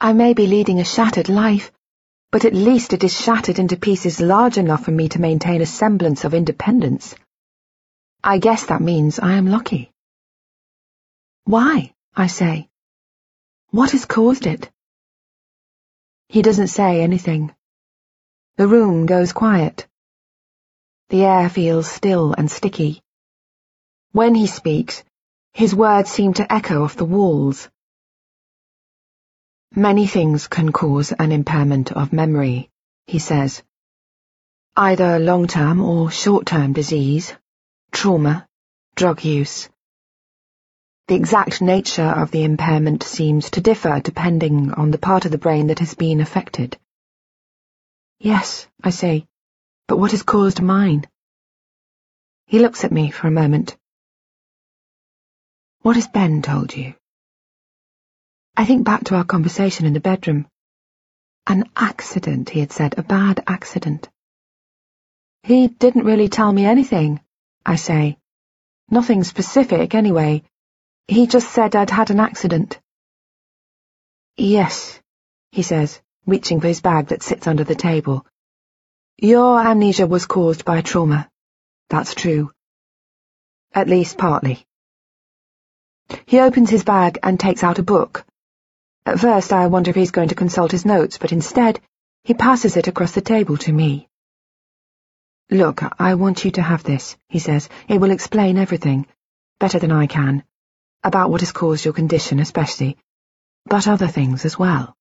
I may be leading a shattered life, but at least it is shattered into pieces large enough for me to maintain a semblance of independence. I guess that means I am lucky. Why? I say. What has caused it? He doesn't say anything. The room goes quiet. The air feels still and sticky. When he speaks, his words seem to echo off the walls. Many things can cause an impairment of memory, he says. Either long-term or short-term disease, trauma, drug use. The exact nature of the impairment seems to differ depending on the part of the brain that has been affected. Yes, I say, but what has caused mine? He looks at me for a moment. What has Ben told you? I think back to our conversation in the bedroom. An accident, he had said, a bad accident. He didn't really tell me anything, I say. Nothing specific, anyway. He just said I'd had an accident. Yes, he says, reaching for his bag that sits under the table. Your amnesia was caused by trauma. That's true. At least partly. He opens his bag and takes out a book. At first I wonder if he's going to consult his notes, but instead he passes it across the table to me. Look, I want you to have this, he says. It will explain everything, better than I can about what has caused your condition especially, but other things as well.